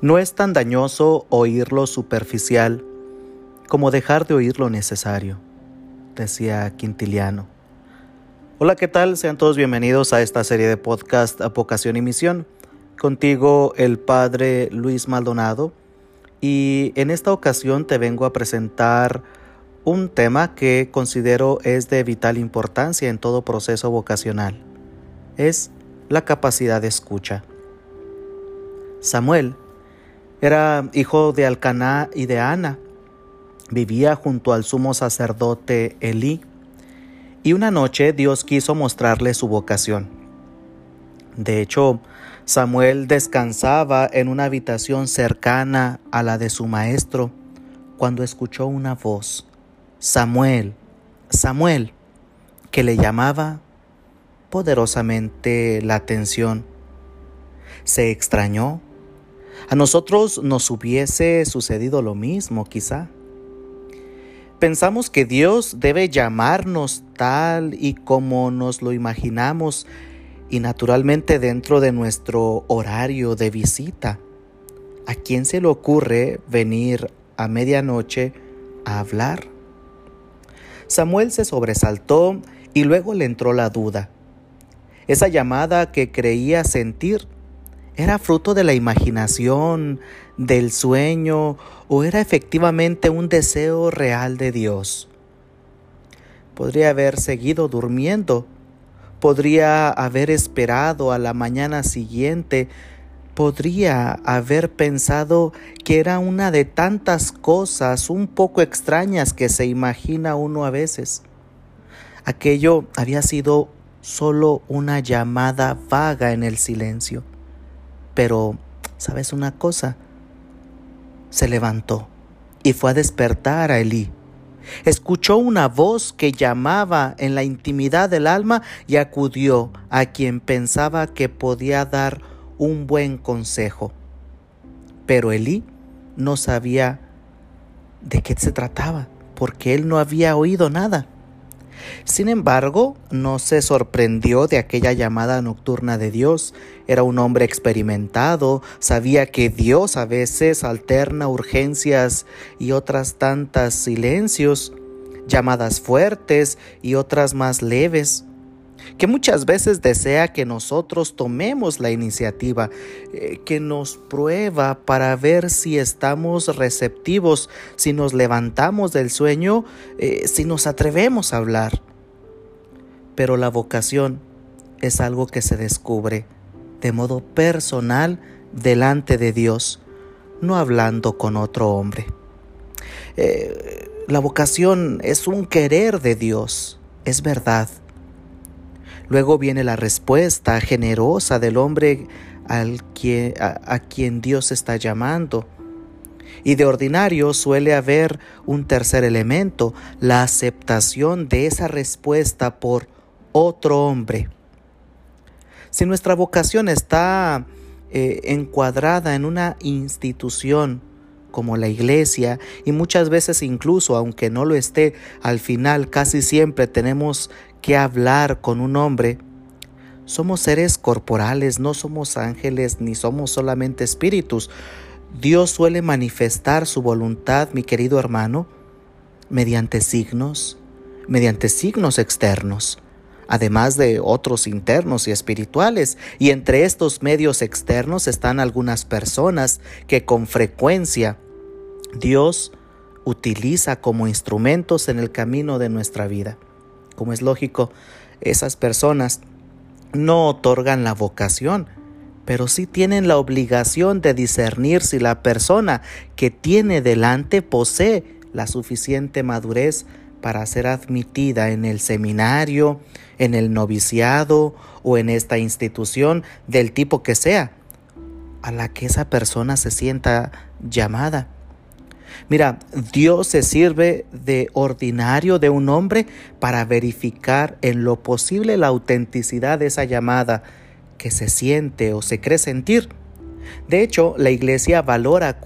No es tan dañoso oír lo superficial como dejar de oír lo necesario, decía Quintiliano. Hola, ¿qué tal? Sean todos bienvenidos a esta serie de podcast Vocación y Misión. Contigo el Padre Luis Maldonado y en esta ocasión te vengo a presentar un tema que considero es de vital importancia en todo proceso vocacional. Es la capacidad de escucha. Samuel era hijo de Alcaná y de Ana. Vivía junto al sumo sacerdote Elí. Y una noche Dios quiso mostrarle su vocación. De hecho, Samuel descansaba en una habitación cercana a la de su maestro cuando escuchó una voz, Samuel, Samuel, que le llamaba poderosamente la atención. Se extrañó a nosotros nos hubiese sucedido lo mismo, quizá. Pensamos que Dios debe llamarnos tal y como nos lo imaginamos y naturalmente dentro de nuestro horario de visita. ¿A quién se le ocurre venir a medianoche a hablar? Samuel se sobresaltó y luego le entró la duda. Esa llamada que creía sentir ¿Era fruto de la imaginación, del sueño o era efectivamente un deseo real de Dios? Podría haber seguido durmiendo, podría haber esperado a la mañana siguiente, podría haber pensado que era una de tantas cosas un poco extrañas que se imagina uno a veces. Aquello había sido solo una llamada vaga en el silencio. Pero, ¿sabes una cosa? Se levantó y fue a despertar a Elí. Escuchó una voz que llamaba en la intimidad del alma y acudió a quien pensaba que podía dar un buen consejo. Pero Elí no sabía de qué se trataba, porque él no había oído nada. Sin embargo, no se sorprendió de aquella llamada nocturna de Dios. Era un hombre experimentado, sabía que Dios a veces alterna urgencias y otras tantas silencios, llamadas fuertes y otras más leves que muchas veces desea que nosotros tomemos la iniciativa, eh, que nos prueba para ver si estamos receptivos, si nos levantamos del sueño, eh, si nos atrevemos a hablar. Pero la vocación es algo que se descubre de modo personal delante de Dios, no hablando con otro hombre. Eh, la vocación es un querer de Dios, es verdad Luego viene la respuesta generosa del hombre a, quien Dios está llamando. Y de ordinario suele haber un tercer elemento, la aceptación de esa respuesta por otro hombre. Si nuestra vocación está eh, encuadrada en una institución como la iglesia y muchas veces incluso aunque no lo esté, al final casi siempre tenemos que hablar con un hombre. Somos seres corporales, no somos ángeles ni somos solamente espíritus. Dios suele manifestar su voluntad, mi querido hermano, mediante signos, mediante signos externos, además de otros internos y espirituales. Y entre estos medios externos están algunas personas que con frecuencia Dios utiliza como instrumentos en el camino de nuestra vida. Como es lógico, esas personas no otorgan la vocación, pero sí tienen la obligación de discernir si la persona que tiene delante posee la suficiente madurez para ser admitida en el seminario, en el noviciado o en esta institución del tipo que sea, a la que esa persona se sienta llamada. Mira, Dios se sirve de ordinario de un hombre para verificar en lo posible la autenticidad de esa llamada que se siente o se cree sentir. De hecho, la iglesia valora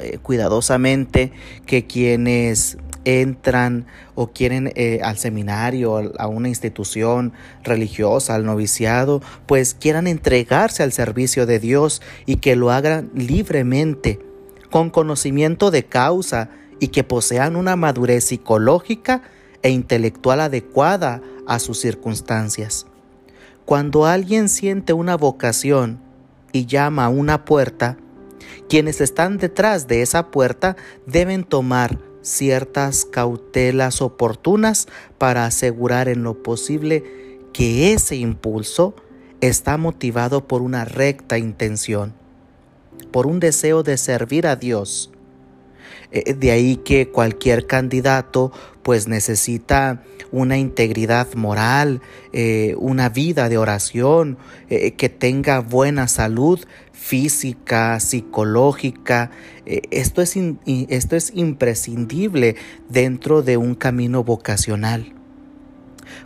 eh, cuidadosamente que quienes entran o quieren eh, al seminario, a una institución religiosa, al noviciado, pues quieran entregarse al servicio de Dios y que lo hagan libremente, con conocimiento de causa y que posean una madurez psicológica e intelectual adecuada a sus circunstancias. Cuando alguien siente una vocación y llama a una puerta, quienes están detrás de esa puerta deben tomar ciertas cautelas oportunas para asegurar en lo posible que ese impulso está motivado por una recta intención, por un deseo de servir a Dios. Eh, de ahí que cualquier candidato pues necesita una integridad moral, eh, una vida de oración, eh, que tenga buena salud física, psicológica. Eh, esto, es esto es imprescindible dentro de un camino vocacional.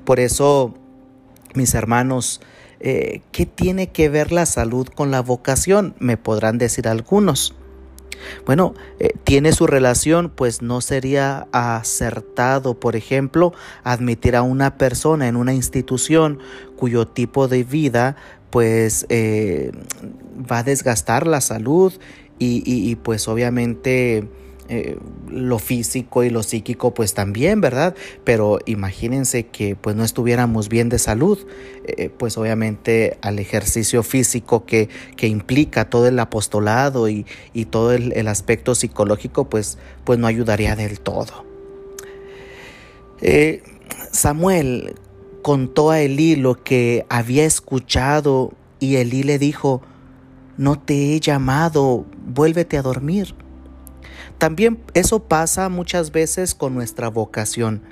Por eso, mis hermanos, ¿qué tiene que ver la salud con la vocación? Me podrán decir algunos. Bueno, eh, tiene su relación, pues no sería acertado, por ejemplo, admitir a una persona en una institución cuyo tipo de vida pues eh, va a desgastar la salud y pues obviamente eh, lo físico y lo psíquico pues también, ¿verdad? Pero imagínense que pues no estuviéramos bien de salud, eh, pues obviamente al ejercicio físico que, que implica todo el apostolado y, todo el, aspecto psicológico pues, pues no ayudaría del todo. Eh, Samuel contó a Elí lo que había escuchado y Elí le dijo, no te he llamado, vuélvete a dormir. También eso pasa muchas veces con nuestra vocación.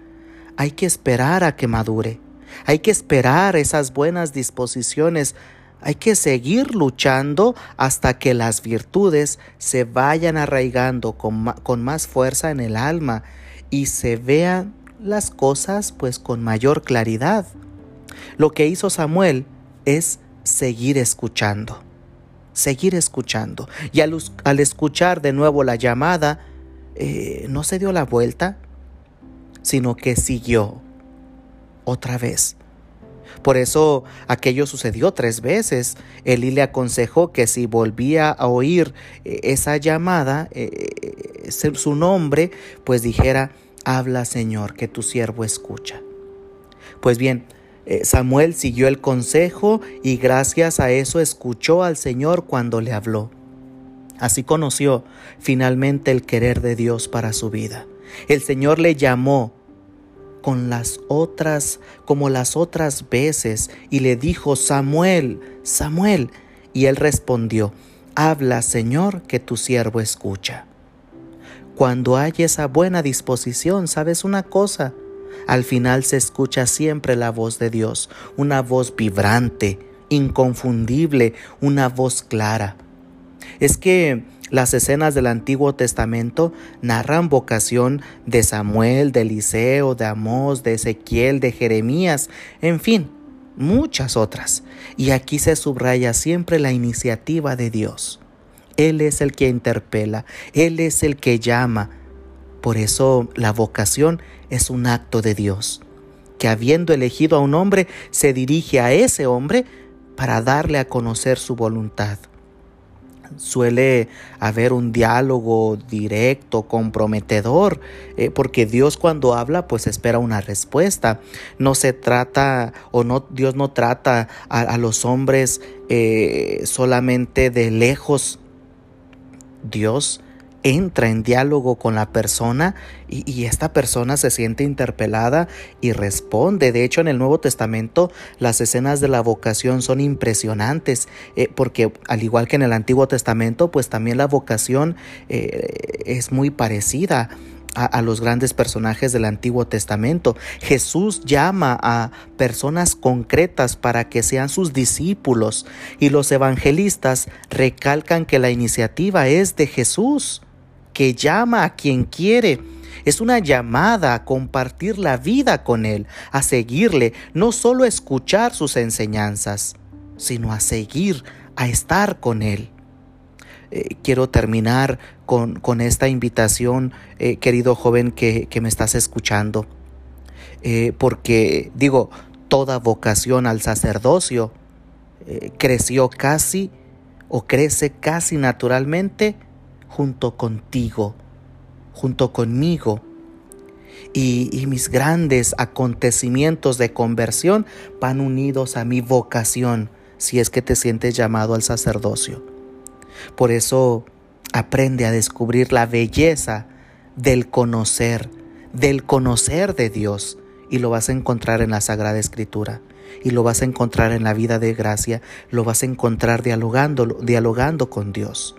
Hay que esperar a que madure. Hay que esperar esas buenas disposiciones. Hay que seguir luchando hasta que las virtudes se vayan arraigando con, con más fuerza en el alma y se vean las cosas pues con mayor claridad. Lo que hizo Samuel es seguir escuchando seguir escuchando. Y al, escuchar de nuevo la llamada, eh, no se dio la vuelta, sino que siguió otra vez. Por eso aquello sucedió tres veces. Elí le aconsejó que si volvía a oír eh, esa llamada, eh, su nombre, pues dijera, habla Señor, que tu siervo escucha. Pues bien, eh, Samuel siguió el consejo y gracias a eso escuchó al Señor cuando le habló. Así conoció finalmente el querer de Dios para su vida. El Señor le llamó con las otras, como las otras veces, y le dijo, Samuel, Samuel. Y él respondió, Habla, Señor, que tu siervo escucha. Cuando hay esa buena disposición, ¿sabes una cosa? Al final se escucha siempre la voz de Dios, una voz vibrante, inconfundible, una voz clara. Es que las escenas del Antiguo Testamento narran vocación de Samuel, de Eliseo, de Amós, de Ezequiel, de Jeremías, en fin, muchas otras. Y aquí se subraya siempre la iniciativa de Dios. Él es el que interpela, Él es el que llama, por eso la vocación es un acto de Dios, que habiendo elegido a un hombre, se dirige a ese hombre para darle a conocer su voluntad. Suele haber un diálogo directo, comprometedor, eh, porque Dios cuando habla pues espera una respuesta. No se trata o no Dios no trata a, los hombres eh, solamente de lejos. Dios entra en diálogo con la persona y, esta persona se siente interpelada y responde. De hecho, en el Nuevo Testamento las escenas de la vocación son impresionantes eh, porque al igual que en el Antiguo Testamento, pues también la vocación eh, es muy parecida. a, los grandes personajes del Antiguo Testamento. Jesús llama a personas concretas para que sean sus discípulos y los evangelistas recalcan que la iniciativa es de Jesús que llama a quien quiere. Es una llamada a compartir la vida con Él, a seguirle, no solo a escuchar sus enseñanzas, sino a seguir, a estar con Él. Eh, quiero terminar con, con esta invitación, eh, querido joven que, que, me estás escuchando. Eh, porque digo, toda vocación al sacerdocio creció casi o crece casi naturalmente junto contigo, junto conmigo. Y, mis grandes acontecimientos de conversión van unidos a mi vocación, si es que te sientes llamado al sacerdocio. Por eso aprende a descubrir la belleza del conocer, del conocer de Dios, y lo vas a encontrar en la Sagrada Escritura y lo vas a encontrar en la vida de gracia, lo vas a encontrar dialogando, dialogando con Dios.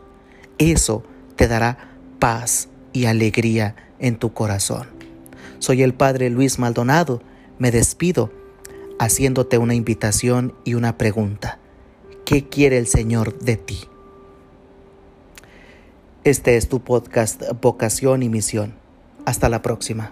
Eso te dará paz y alegría en tu corazón. Soy el Padre Luis Maldonado. Me despido haciéndote una invitación y una pregunta. ¿Qué quiere el Señor de ti? Este es tu podcast Vocación y Misión. Hasta la próxima.